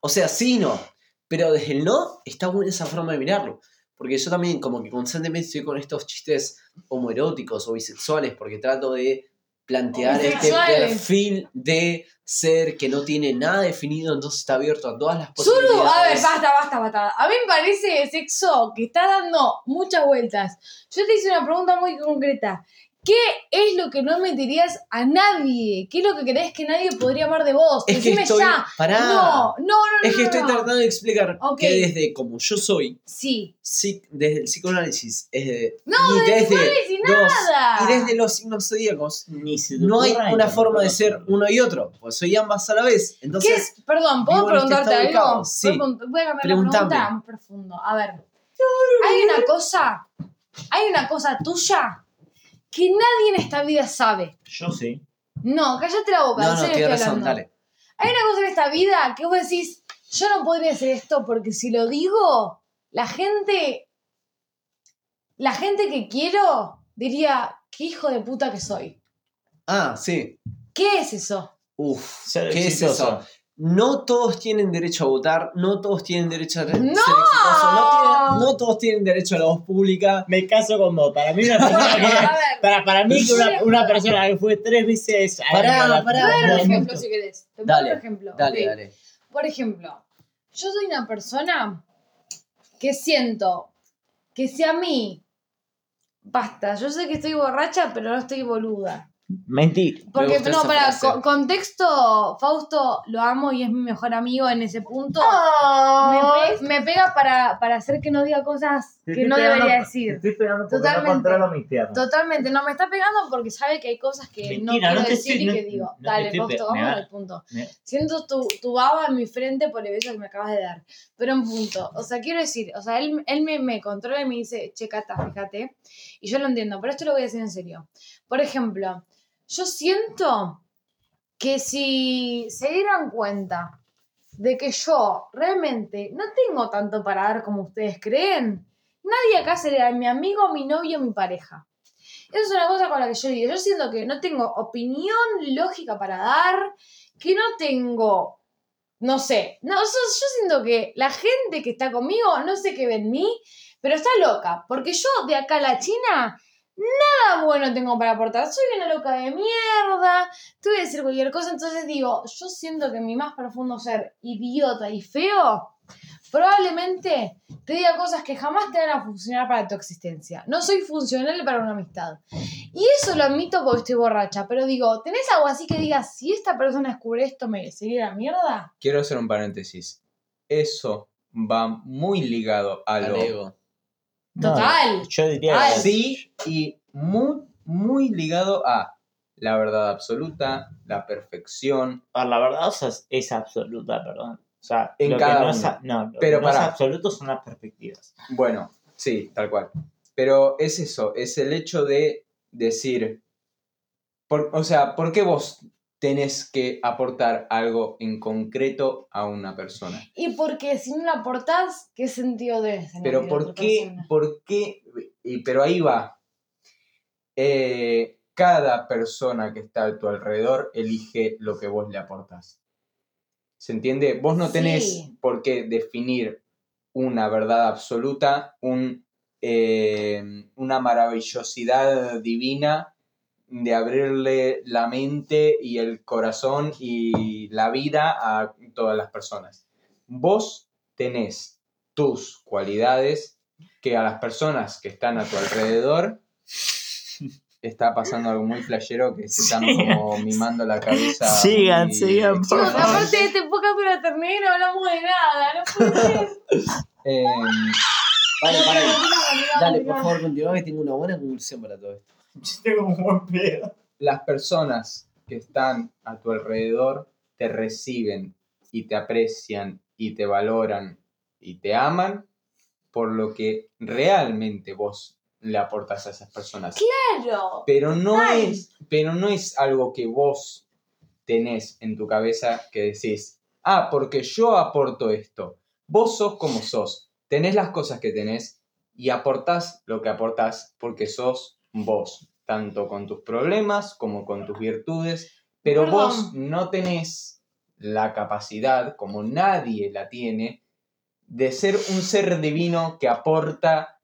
O sea, sí y no, pero desde el no está buena esa forma de mirarlo. Porque yo también como que constantemente estoy con estos chistes homoeróticos o bisexuales porque trato de plantear este perfil de ser que no tiene nada definido, entonces está abierto a todas las posibilidades. a ver, basta, basta, basta. A mí me parece sexo que está dando muchas vueltas. Yo te hice una pregunta muy concreta. ¿Qué es lo que no meterías a nadie? ¿Qué es lo que crees que nadie podría amar de vos? Es que Decime estoy... ya. Pará. No, no, no, no. es que no, estoy no. tratando de explicar Ok. que desde como yo soy, Sí. psic- desde el psicoanálisis, es de, No, y desde desde los- nada. y desde los signos zodíacos, Ni se no hay una ni forma de ser uno y otro, pues soy ambas a la vez. ¿Qué Entonces, es? Perdón, ¿puedo este preguntarte estado de algo? sí. Voy a cambiar la pregunta más profundo. A ver. Hay una cosa, hay una cosa tuya que nadie en esta vida sabe. Yo sí. No, cállate la boca, no, en no, serio estoy razón, hablando. dale. Hay una cosa en esta vida que vos decís, yo no podría hacer esto porque si lo digo, la gente, la gente que quiero diría, qué hijo de puta que soy. Ah, sí. ¿Qué es eso? Uf, Ser ¿qué es eso? No todos tienen derecho a votar, no todos tienen derecho a ser ¡No! exitosos, no, tienen- no todos tienen derecho a la voz pública. Me caso con vos. Para mí una persona que... A ver, Para, para mí que una, una persona que fue tres veces... Pará, pará. te voy a dar un ejemplo si querés. Te Dale, un ejemplo. Dale, ok. dale. Por ejemplo, yo soy una persona que siento que si a mí, basta, yo sé que estoy borracha, pero no estoy boluda. Mentí. Porque, gusta no, para, co- contexto, Fausto lo amo y es mi mejor amigo en ese punto. Me, pe- me pega para, para hacer que no diga cosas Te que no pegando- debería te decir. Estoy pegando Totalmente. no mis. Totalmente, no me está pegando porque sabe que hay cosas que no Mentira, quiero no decir estoy- y no- que digo. no te Dale, Fausto, vamos me va- al punto. me- Siento tu, tu baba en mi frente por el beso que me acabas de dar. Pero en punto. O sea, quiero decir, o sea, él, él me, me controla y me dice, che, Cata, fíjate. Y yo lo entiendo, pero esto lo voy a decir en serio. Por ejemplo, yo siento que si se dieran cuenta de que yo realmente no tengo tanto para dar como ustedes creen, nadie acá sería mi amigo, mi novio, mi pareja. Esa es una cosa con la que yo digo. Yo siento que no tengo opinión lógica para dar, que no tengo, no sé, no, yo, yo siento que la gente que está conmigo no sé qué ve en mí, pero está loca, porque yo de acá a la China nada bueno tengo para aportar. Soy una loca de mierda, te voy a decir cualquier cosa, entonces digo, yo siento que mi más profundo ser idiota y feo probablemente te diga cosas que jamás te van a funcionar para tu existencia. No soy funcional para una amistad. Y eso lo admito porque estoy borracha, pero digo, ¿tenés algo así que digas, si esta persona descubre esto, me sería la mierda? Quiero hacer un paréntesis. Eso va muy ligado a lo Al ego. No, Total. yo diría Total. sí y muy, muy ligado a la verdad absoluta, la perfección. A ver, la verdad o sea, es, es absoluta, perdón. O sea, En lo cada que no es, uno. a- no, lo Pero que no es pará. absoluto son las perspectivas. Bueno, sí, tal cual. Pero es eso, es el hecho de decir, por- o sea, ¿por qué vos tenés que aportar algo en concreto a una persona? Y porque si no la aportás, ¿qué sentido debe tener? Pero ¿por qué? persona? ¿Por qué? Y, pero ahí va. Eh, cada persona que está a tu alrededor elige lo que vos le aportás. ¿Se entiende? Vos no tenés Sí. por qué definir una verdad absoluta, un, eh, una maravillosidad divina de abrirle la mente y el corazón y la vida a todas las personas. Vos tenés tus cualidades que a las personas que están a tu alrededor está pasando algo muy flashero que se están como mimando la cabeza. Sigan, muy sigan, por Chicos, favor. aparte de este podcast dura terminé y no hablamos de nada, no puede ser. Em, Vale, vale. Dale, Dale, por favor, continúa que tengo una buena conclusión para todo esto. Yo tengo un buen pedo. las personas que están a tu alrededor te reciben y te aprecian y te valoran y te aman por lo que realmente vos le aportas a esas personas. Claro. Pero no es, pero no es algo que vos tenés en tu cabeza que decís, ah, porque yo aporto esto. Vos sos como sos. Tenés las cosas que tenés y aportás lo que aportás porque sos vos, tanto con tus problemas como con tus virtudes, pero Perdón. vos no tenés la capacidad, como nadie la tiene, de ser un ser divino que aporta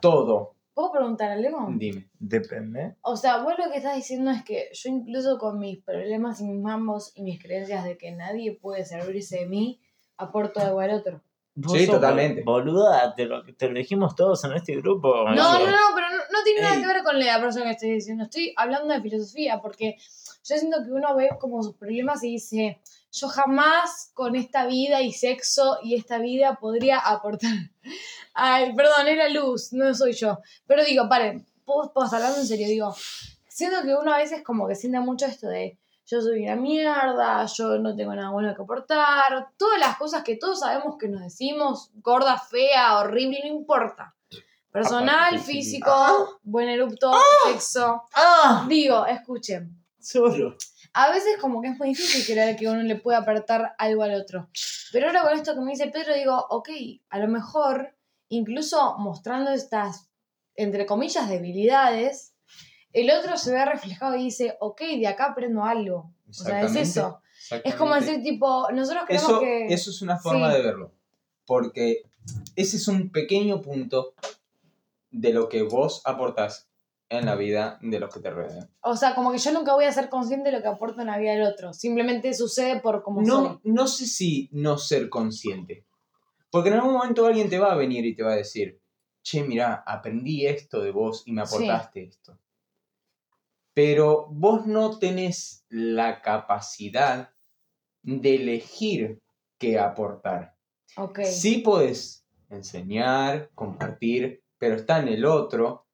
todo. ¿Puedo preguntar algo? Dime. Depende. O sea, vos lo que estás diciendo es que yo incluso con mis problemas y mis mambos y mis creencias de que nadie puede servirse de mí, aporto algo al otro. Sí, sos totalmente. Boluda, te lo, te lo dijimos todos en este grupo. No, no, no, pero no, no tiene nada Ey. que ver con la persona que estoy diciendo. Estoy hablando de filosofía porque yo siento que uno ve como sus problemas y dice, yo jamás con esta vida y sexo y esta vida podría aportar. Ay, perdón, era luz, no soy yo. Pero digo, paren, vos, vos hablando en serio, digo, siento que uno a veces como que siente mucho esto de yo soy una mierda, yo no tengo nada bueno que aportar, todas las cosas que todos sabemos que nos decimos, gorda, fea, horrible, no importa. Personal, físico, buen erupto, sexo. ¡Ah! Digo, escuchen, Solo. a veces como que es muy difícil creer que uno le puede aportar algo al otro. Pero ahora con esto que me dice Pedro, digo, ok, a lo mejor, incluso mostrando estas, entre comillas, debilidades, el otro se ve reflejado y dice, ok, de acá aprendo algo. O sea, es eso. Es como decir, tipo, nosotros creemos Eso, que... eso es una forma Sí. de verlo. Porque ese es un pequeño punto de lo que vos aportás en la vida de los que te rodean. O sea, como que yo nunca voy a ser consciente de lo que aporta en la vida del otro. Simplemente sucede por como soy. No, no sé si no ser consciente. Porque en algún momento alguien te va a venir y te va a decir, che, mira, aprendí esto de vos y me Sí. aportaste esto. Pero vos no tenés la capacidad de elegir qué aportar. Ok. Sí podés enseñar, compartir, pero está en el otro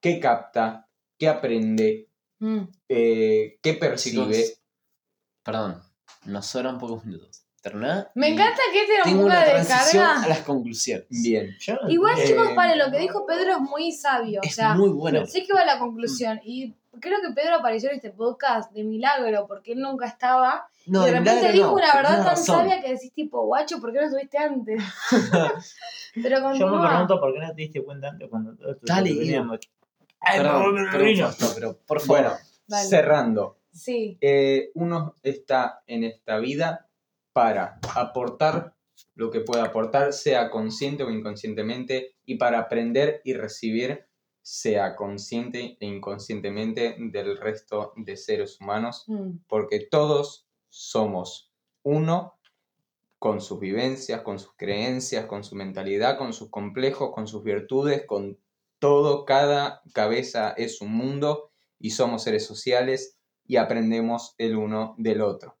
qué capta, qué aprende, Mm. eh, qué percibe. Chicos, perdón, nos sobran pocos minutos. ¿Terminá? Me Y encanta que este era un una de transición descarga. a las conclusiones. Bien. Yo Igual, entiendo. chicos, para lo que dijo Pedro es muy sabio. Es o sea, muy bueno. sé que va a la conclusión. Y creo que Pedro apareció en este podcast de milagro, porque él nunca estaba. No, y de de repente milagro dijo no, una verdad tan razón. sabia que decís, tipo, guacho, ¿por qué no estuviste antes? Pero Yo me pregunto por qué no te diste cuenta antes cuando todo esto Dale, veníamos- Ay, Perdón. Fausto, pero por favor. Bueno, Dale. cerrando. Sí. Eh, uno está en esta vida para aportar lo que pueda aportar, sea consciente o inconscientemente, y para aprender y recibir, sea consciente e inconscientemente del resto de seres humanos, Mm. porque todos somos uno con sus vivencias, con sus creencias, con su mentalidad, con sus complejos, con sus virtudes, con todo, cada cabeza es un mundo y somos seres sociales y aprendemos el uno del otro.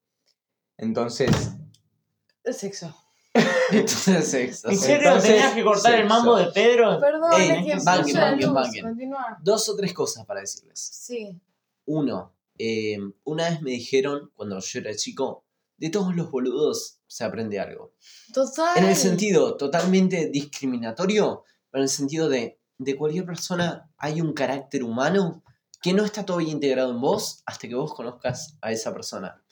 Entonces, Sexo. Entonces. ¿En serio Entonces, tenías que cortar el mambo de Pedro? Perdón, Ey, es que banquen, banquen, banquen. Continúa. Dos o tres cosas para decirles. Sí. Uno, eh, una vez me dijeron, cuando yo era chico, de todos los boludos se aprende algo. Total. En el sentido totalmente discriminatorio, pero en el sentido de, de cualquier persona hay un carácter humano que no está todavía integrado en vos hasta que vos conozcas a esa persona.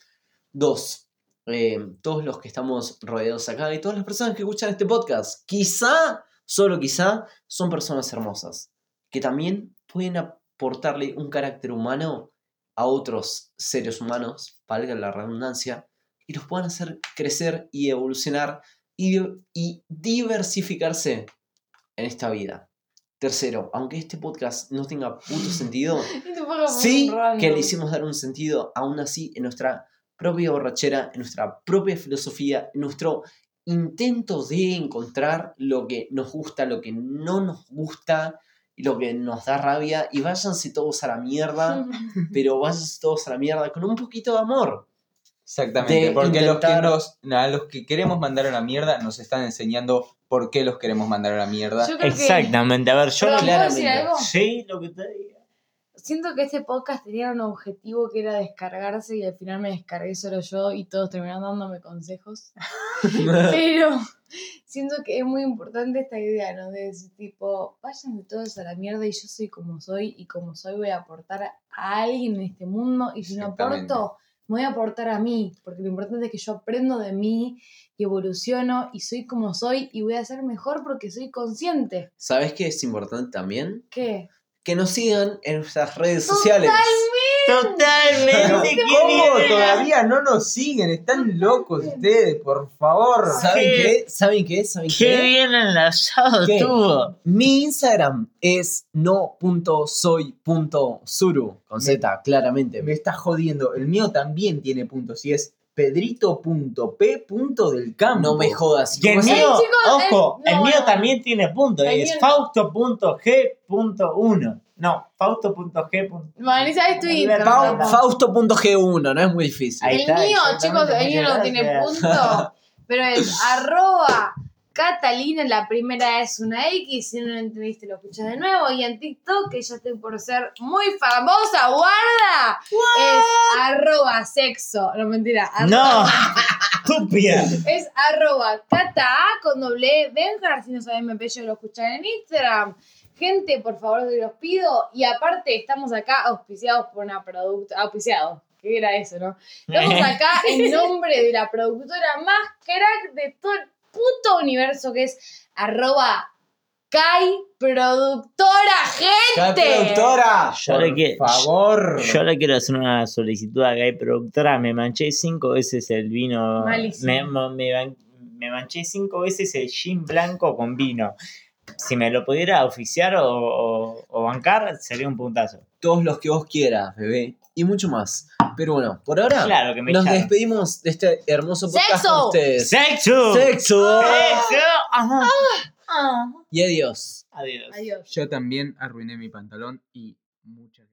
Dos, eh, todos los que estamos rodeados acá y todas las personas que escuchan este podcast, quizá, solo quizá, son personas hermosas, que también pueden aportarle un carácter humano a otros seres humanos, valga la redundancia, y los puedan hacer crecer y evolucionar y, y diversificarse en esta vida. Tercero, aunque este podcast no tenga puto sentido, Este sí que le hicimos dar un sentido, aún así, en nuestra propia borrachera, en nuestra propia filosofía, en nuestro intento de encontrar lo que nos gusta, lo que no nos gusta y lo que nos da rabia. Y váyanse todos a la mierda, pero váyanse todos a la mierda con un poquito de amor. exactamente, De porque los que nos, a los que queremos mandar a la mierda nos están enseñando por qué los queremos mandar a la mierda. Yo creo que- Exactamente, a ver, yo Perdón, lo ¿puedo decir claramente. algo? Sí, lo que te diga. Siento que este podcast tenía un objetivo que era descargarse y al final me descargué solo yo y todos terminaron dándome consejos. Pero siento que es muy importante esta idea, ¿no? De decir, tipo, váyanse todos a la mierda y yo soy como soy y como soy voy a aportar a alguien en este mundo y si no aporto, me voy a aportar a mí, porque lo importante es que yo aprendo de mí y evoluciono y soy como soy y voy a ser mejor porque soy consciente. ¿Sabes qué es importante también? ¿Qué? Que nos sigan en nuestras redes sociales. Totalmente. ¿Cómo querida. todavía no nos siguen? Están locos ustedes, por favor. ¿Saben ¿Qué? qué? ¿Saben qué? ¿Saben Qué qué? bien enlazado ¿Qué? estuvo. Mi Instagram es no.soy.suru. Con Z, claramente. Me está jodiendo. El mío también tiene puntos y es pedrito.p. del campo. No me jodas. Y el ¿Cómo se- mío, chicos, ojo, el- el no, mío no. también tiene puntos. El Es mío- fausto.g.1. No, fausto.g. Vanessa es tu Fau- Instagram. Fau- tampoco. Fausto.g1, no es muy difícil. Ahí el está, mío, chicos, el mío no tiene punto, pero es arroba Catalina, la primera es una X, si no lo entendiste lo escuchas de nuevo, y en TikTok, que ya estoy por ser muy famosa, guarda, es arroba sexo, no mentira, No, arroba- estúpida. es arroba cata con doble E, Benjar, si no saben mi apellido lo escuchan en Instagram. Gente, por favor, se los pido. Y aparte, estamos acá auspiciados por una productora. Auspiciados. ¿Qué era eso, no? Estamos acá en nombre de la productora más crack de todo el puto universo, que es arroba Kai Productora, ¡Qué gente. productora! Yo le, que- Por favor. yo le quiero hacer una solicitud a Gay Productora. Me manché cinco veces el vino. Malísimo. Me, me me manché cinco veces el gin blanco con vino. Si me lo pudiera oficiar o, o- o bancar, sería un puntazo. Todos los que vos quieras, bebé. Y mucho más. Pero bueno, por ahora Claro que me nos echaron. despedimos de este hermoso podcast ¡Sexo! con ustedes. ¡Sexo! ¡Sexo! ¡Sexo! Ajá. Ah. Y adiós. Adiós. Adiós. Yo también arruiné mi pantalón y muchas